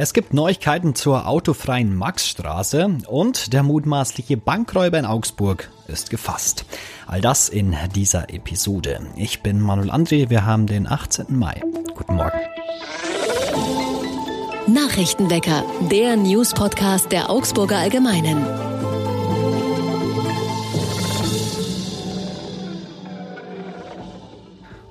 Es gibt Neuigkeiten zur autofreien Maxstraße und der mutmaßliche Bankräuber in Augsburg ist gefasst. All das in dieser Episode. Ich bin Manuel André, wir haben den 18. Mai. Guten Morgen. Nachrichtenwecker, der News-Podcast der Augsburger Allgemeinen.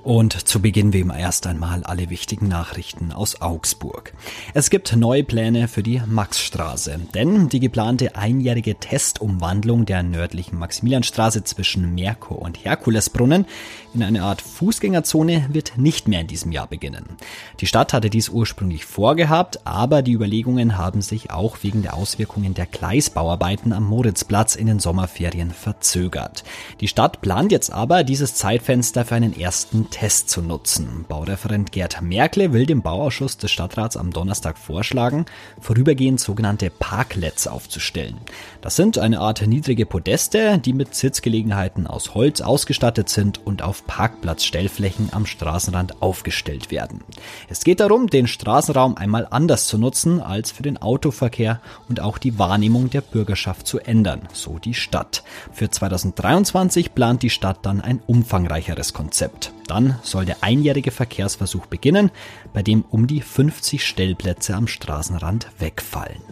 Und zu Beginn wie immer erst einmal alle wichtigen Nachrichten aus Augsburg. Es gibt neue Pläne für die Maxstraße, denn die geplante einjährige Testumwandlung der nördlichen Maximilianstraße zwischen Merkur und Herkulesbrunnen in eine Art Fußgängerzone wird nicht mehr in diesem Jahr beginnen. Die Stadt hatte dies ursprünglich vorgehabt, aber die Überlegungen haben sich auch wegen der Auswirkungen der Gleisbauarbeiten am Moritzplatz in den Sommerferien verzögert. Die Stadt plant jetzt aber, dieses Zeitfenster für einen ersten Test zu nutzen. Baureferent Gerd Merkle will dem Bauausschuss des Stadtrats am Donnerstag vorschlagen, vorübergehend sogenannte Parklets aufzustellen. Das sind eine Art niedrige Podeste, die mit Sitzgelegenheiten aus Holz ausgestattet sind und auf Parkplatzstellflächen am Straßenrand aufgestellt werden. Es geht darum, den Straßenraum einmal anders zu nutzen als für den Autoverkehr und auch die Wahrnehmung der Bürgerschaft zu ändern, so die Stadt. Für 2023 plant die Stadt dann ein umfangreicheres Konzept. Dann soll der einjährige Verkehrsversuch beginnen, bei dem um die 50 Stellplätze am Straßenrand wegfallen.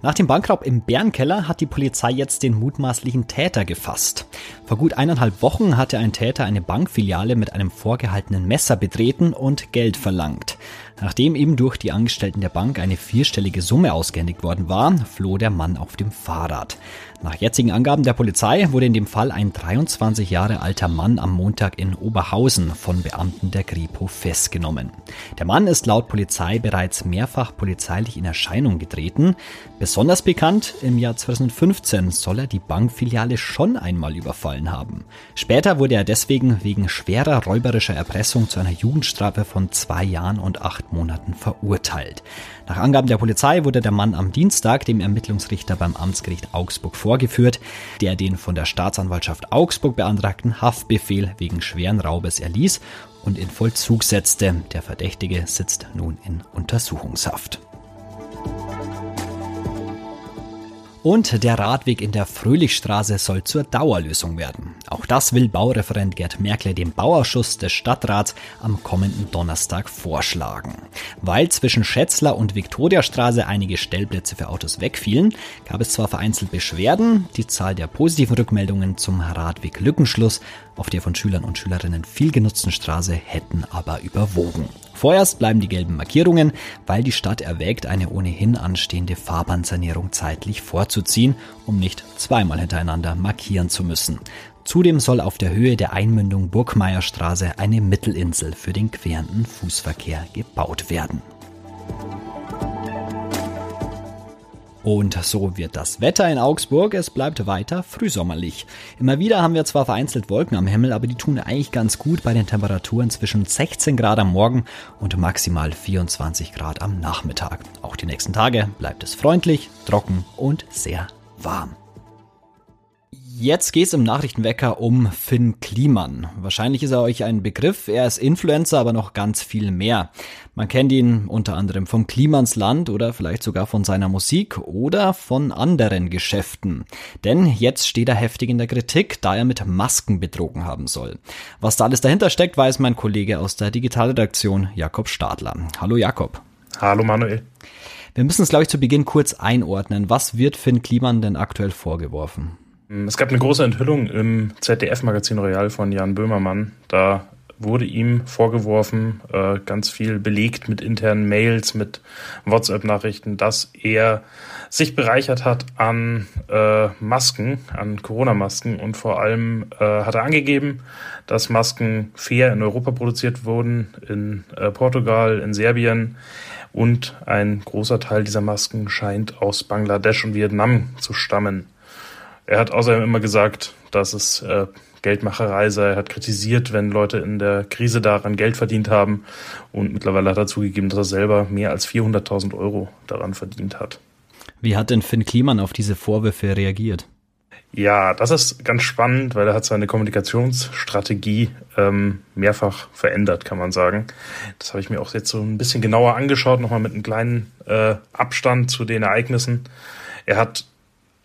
Nach dem Bankraub im Bärenkeller hat die Polizei jetzt den mutmaßlichen Täter gefasst. Vor gut eineinhalb Wochen hatte ein Täter eine Bankfiliale mit einem vorgehaltenen Messer betreten und Geld verlangt. Nachdem ihm durch die Angestellten der Bank eine vierstellige Summe ausgehändigt worden war, floh der Mann auf dem Fahrrad. Nach jetzigen Angaben der Polizei wurde in dem Fall ein 23 Jahre alter Mann am Montag in Oberhausen von Beamten der Kripo festgenommen. Der Mann ist laut Polizei bereits mehrfach polizeilich in Erscheinung getreten. Besonders bekannt, im Jahr 2015 soll er die Bankfiliale schon einmal überfallen haben. Später wurde er deswegen wegen schwerer räuberischer Erpressung zu einer Jugendstrafe von zwei Jahren und acht Monaten verurteilt. Nach Angaben der Polizei wurde der Mann am Dienstag dem Ermittlungsrichter beim Amtsgericht Augsburg vorgeführt, der den von der Staatsanwaltschaft Augsburg beantragten Haftbefehl wegen schweren Raubes erließ und in Vollzug setzte. Der Verdächtige sitzt nun in Untersuchungshaft. Und der Radweg in der Fröhlichstraße soll zur Dauerlösung werden. Auch das will Baureferent Gerd Merkle dem Bauausschuss des Stadtrats am kommenden Donnerstag vorschlagen. Weil zwischen Schätzler und Viktoriastraße einige Stellplätze für Autos wegfielen, gab es zwar vereinzelt Beschwerden, die Zahl der positiven Rückmeldungen zum Radweg Lückenschluss auf der von Schülern und Schülerinnen viel genutzten Straße hätten aber überwogen. Vorerst bleiben die gelben Markierungen, weil die Stadt erwägt, eine ohnehin anstehende Fahrbahnsanierung zeitlich vorzuziehen, um nicht zweimal hintereinander markieren zu müssen. Zudem soll auf der Höhe der Einmündung Burgmeierstraße eine Mittelinsel für den querenden Fußverkehr gebaut werden. Und so wird das Wetter in Augsburg. Es bleibt weiter frühsommerlich. Immer wieder haben wir zwar vereinzelt Wolken am Himmel, aber die tun eigentlich ganz gut bei den Temperaturen zwischen 16 Grad am Morgen und maximal 24 Grad am Nachmittag. Auch die nächsten Tage bleibt es freundlich, trocken und sehr warm. Jetzt geht's im Nachrichtenwecker um Finn Kliman. Wahrscheinlich ist er euch ein Begriff. Er ist Influencer, aber noch ganz viel mehr. Man kennt ihn unter anderem vom Klimansland oder vielleicht sogar von seiner Musik oder von anderen Geschäften. Denn jetzt steht er heftig in der Kritik, da er mit Masken betrogen haben soll. Was da alles dahinter steckt, weiß mein Kollege aus der Digitalredaktion Jakob Stadler. Hallo Jakob. Hallo Manuel. Wir müssen es, glaube ich, zu Beginn kurz einordnen. Was wird Finn Kliman denn aktuell vorgeworfen? Es gab eine große Enthüllung im ZDF-Magazin Royal von Jan Böhmermann. Da wurde ihm vorgeworfen, äh, ganz viel belegt mit internen Mails, mit WhatsApp-Nachrichten, dass er sich bereichert hat an äh, Masken, an Corona-Masken und vor allem äh, hat er angegeben, dass Masken fair in Europa produziert wurden, in Portugal, in Serbien und ein großer Teil dieser Masken scheint aus Bangladesch und Vietnam zu stammen. Er hat außerdem immer gesagt, dass es äh, Geldmacherei sei. Er hat kritisiert, wenn Leute in der Krise daran Geld verdient haben. Und mittlerweile hat er zugegeben, dass er selber mehr als 400.000 Euro daran verdient hat. Wie hat denn Finn Kliman auf diese Vorwürfe reagiert? Ja, das ist ganz spannend, weil er hat seine Kommunikationsstrategie ähm, mehrfach verändert, kann man sagen. Das habe ich mir auch jetzt so ein bisschen genauer angeschaut, nochmal mit einem kleinen äh, Abstand zu den Ereignissen. Er hat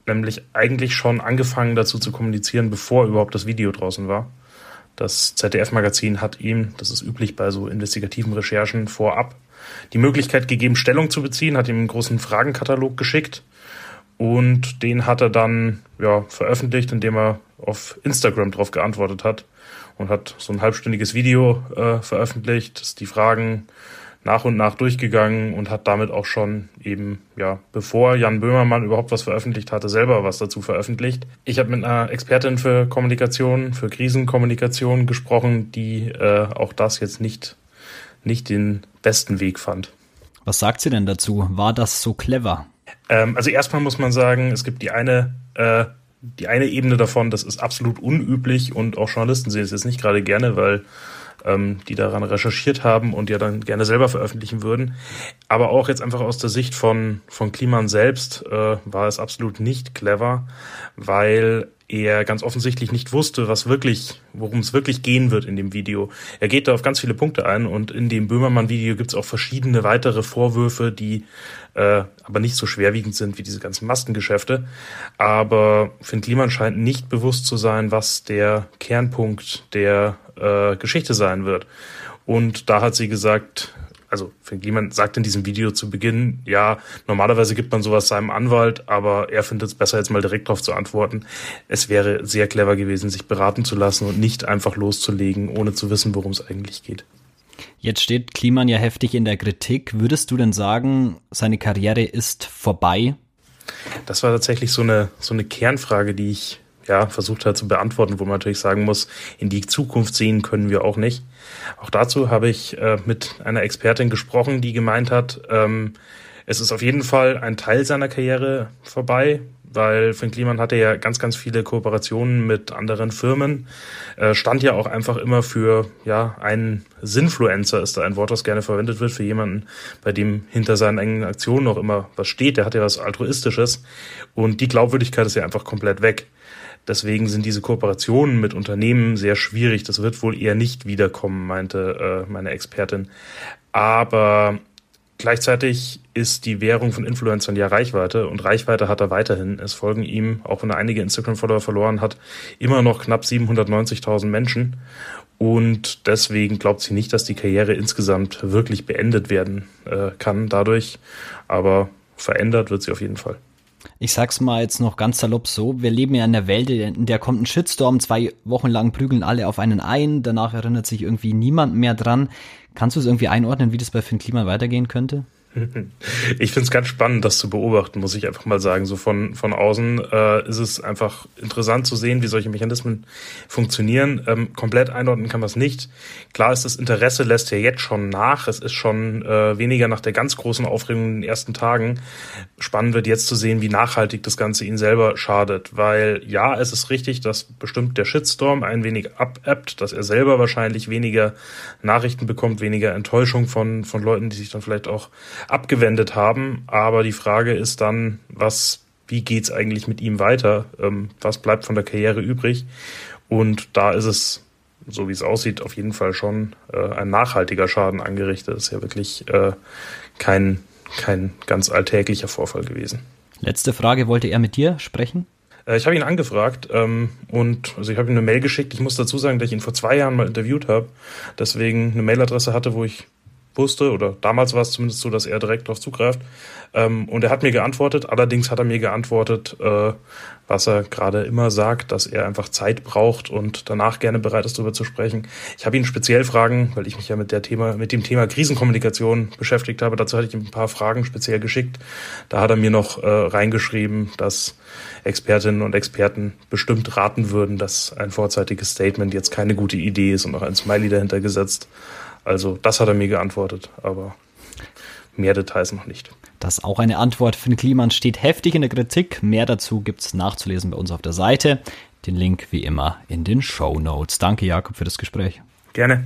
nämlich eigentlich schon angefangen dazu zu kommunizieren, bevor überhaupt das Video draußen war. Das ZDF-Magazin hat ihm, das ist üblich bei so investigativen Recherchen, vorab die Möglichkeit gegeben, Stellung zu beziehen, hat ihm einen großen Fragenkatalog geschickt und den hat er dann ja, veröffentlicht, indem er auf Instagram drauf geantwortet hat und hat so ein halbstündiges Video äh, veröffentlicht, ist die Fragen nach und nach durchgegangen und hat damit auch schon eben, ja, bevor Jan Böhmermann überhaupt was veröffentlicht hatte, selber was dazu veröffentlicht. Ich habe mit einer Expertin für Kommunikation, für Krisenkommunikation gesprochen, die äh, auch das jetzt nicht, nicht den besten Weg fand. Was sagt sie denn dazu? War das so clever? Ähm, also erstmal muss man sagen, es gibt die eine, äh, die eine Ebene davon, das ist absolut unüblich und auch Journalisten sehen es jetzt nicht gerade gerne, weil ähm, die daran recherchiert haben und ja dann gerne selber veröffentlichen würden. Aber auch jetzt einfach aus der Sicht von, von Kliman selbst äh, war es absolut nicht clever, weil er ganz offensichtlich nicht wusste, was wirklich, worum es wirklich gehen wird in dem Video. Er geht da auf ganz viele Punkte ein und in dem Böhmermann-Video gibt es auch verschiedene weitere Vorwürfe, die äh, aber nicht so schwerwiegend sind wie diese ganzen Maskengeschäfte. Aber Finn Kliman scheint nicht bewusst zu sein, was der Kernpunkt der äh, Geschichte sein wird. Und da hat sie gesagt, also Kliman sagt in diesem Video zu Beginn, ja, normalerweise gibt man sowas seinem Anwalt, aber er findet es besser, jetzt mal direkt darauf zu antworten. Es wäre sehr clever gewesen, sich beraten zu lassen und nicht einfach loszulegen, ohne zu wissen, worum es eigentlich geht. Jetzt steht Kliman ja heftig in der Kritik. Würdest du denn sagen, seine Karriere ist vorbei? Das war tatsächlich so eine, so eine Kernfrage, die ich ja, versucht hat zu beantworten, wo man natürlich sagen muss, in die Zukunft sehen können wir auch nicht. Auch dazu habe ich äh, mit einer Expertin gesprochen, die gemeint hat, ähm, es ist auf jeden Fall ein Teil seiner Karriere vorbei, weil Finn Kliman hatte ja ganz, ganz viele Kooperationen mit anderen Firmen, äh, stand ja auch einfach immer für ja einen Sinfluencer, ist da ein Wort, das gerne verwendet wird, für jemanden, bei dem hinter seinen eigenen Aktionen auch immer was steht, der hat ja was Altruistisches und die Glaubwürdigkeit ist ja einfach komplett weg. Deswegen sind diese Kooperationen mit Unternehmen sehr schwierig. Das wird wohl eher nicht wiederkommen, meinte äh, meine Expertin. Aber Gleichzeitig ist die Währung von Influencern ja Reichweite und Reichweite hat er weiterhin. Es folgen ihm, auch wenn er einige Instagram-Follower verloren hat, immer noch knapp 790.000 Menschen. Und deswegen glaubt sie nicht, dass die Karriere insgesamt wirklich beendet werden äh, kann dadurch. Aber verändert wird sie auf jeden Fall. Ich sag's mal jetzt noch ganz salopp so, wir leben ja in der Welt, in der kommt ein Shitstorm, zwei Wochen lang prügeln alle auf einen ein, danach erinnert sich irgendwie niemand mehr dran. Kannst du es irgendwie einordnen, wie das bei Finn Klima weitergehen könnte? Ich finde es ganz spannend, das zu beobachten, muss ich einfach mal sagen. So von, von außen äh, ist es einfach interessant zu sehen, wie solche Mechanismen funktionieren. Ähm, komplett einordnen kann man es nicht. Klar ist das Interesse lässt ja jetzt schon nach. Es ist schon äh, weniger nach der ganz großen Aufregung in den ersten Tagen. Spannend wird jetzt zu sehen, wie nachhaltig das Ganze ihn selber schadet. Weil ja, es ist richtig, dass bestimmt der Shitstorm ein wenig abebbt, dass er selber wahrscheinlich weniger Nachrichten bekommt, weniger Enttäuschung von, von Leuten, die sich dann vielleicht auch abgewendet haben. Aber die Frage ist dann, was, wie geht's eigentlich mit ihm weiter? Ähm, was bleibt von der Karriere übrig? Und da ist es, so wie es aussieht, auf jeden Fall schon äh, ein nachhaltiger Schaden angerichtet. Das ist ja wirklich äh, kein, kein ganz alltäglicher Vorfall gewesen. Letzte Frage, wollte er mit dir sprechen? Äh, ich habe ihn angefragt ähm, und also ich habe ihm eine Mail geschickt. Ich muss dazu sagen, dass ich ihn vor zwei Jahren mal interviewt habe, deswegen eine Mailadresse hatte, wo ich wusste, oder damals war es zumindest so, dass er direkt darauf zugreift. Ähm, und er hat mir geantwortet, allerdings hat er mir geantwortet, äh, was er gerade immer sagt, dass er einfach Zeit braucht und danach gerne bereit ist, darüber zu sprechen. Ich habe ihn speziell Fragen, weil ich mich ja mit der Thema, mit dem Thema Krisenkommunikation beschäftigt habe. Dazu hatte ich ihm ein paar Fragen speziell geschickt. Da hat er mir noch äh, reingeschrieben, dass Expertinnen und Experten bestimmt raten würden, dass ein vorzeitiges Statement jetzt keine gute Idee ist und noch ein Smiley dahinter gesetzt. Also das hat er mir geantwortet, aber mehr Details noch nicht. Das ist auch eine Antwort. Finn Kliman steht heftig in der Kritik. Mehr dazu gibt es nachzulesen bei uns auf der Seite. Den Link wie immer in den Show Notes. Danke, Jakob, für das Gespräch. Gerne.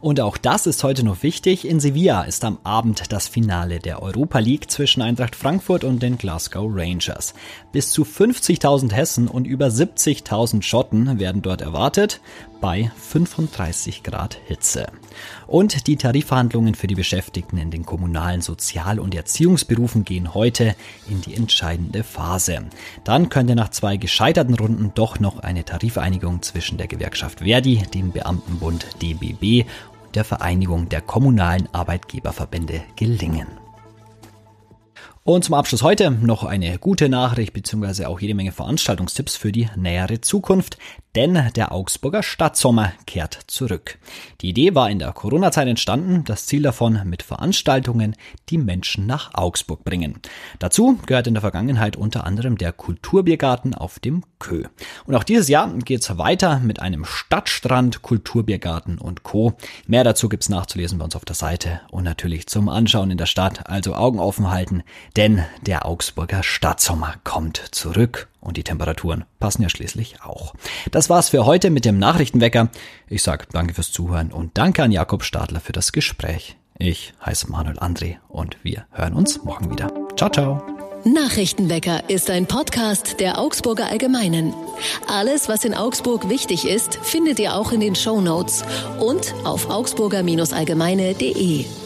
Und auch das ist heute noch wichtig. In Sevilla ist am Abend das Finale der Europa League zwischen Eintracht Frankfurt und den Glasgow Rangers. Bis zu 50.000 Hessen und über 70.000 Schotten werden dort erwartet bei 35 Grad Hitze. Und die Tarifverhandlungen für die Beschäftigten in den kommunalen Sozial- und Erziehungsberufen gehen heute in die entscheidende Phase. Dann könnte nach zwei gescheiterten Runden doch noch eine Tarifeinigung zwischen der Gewerkschaft Verdi, dem Beamtenbund DBB der Vereinigung der kommunalen Arbeitgeberverbände gelingen. Und zum Abschluss heute noch eine gute Nachricht beziehungsweise auch jede Menge Veranstaltungstipps für die nähere Zukunft denn der Augsburger Stadtsommer kehrt zurück. Die Idee war in der Corona-Zeit entstanden, das Ziel davon mit Veranstaltungen die Menschen nach Augsburg bringen. Dazu gehört in der Vergangenheit unter anderem der Kulturbiergarten auf dem Kö. Und auch dieses Jahr geht's weiter mit einem Stadtstrand, Kulturbiergarten und Co. Mehr dazu gibt's nachzulesen bei uns auf der Seite und natürlich zum Anschauen in der Stadt, also Augen offen halten, denn der Augsburger Stadtsommer kommt zurück und die Temperaturen passen ja schließlich auch. Das war's für heute mit dem Nachrichtenwecker. Ich sag danke fürs Zuhören und danke an Jakob Stadler für das Gespräch. Ich heiße Manuel André und wir hören uns morgen wieder. Ciao, ciao. Nachrichtenwecker ist ein Podcast der Augsburger Allgemeinen. Alles, was in Augsburg wichtig ist, findet ihr auch in den Show Notes und auf augsburger-allgemeine.de.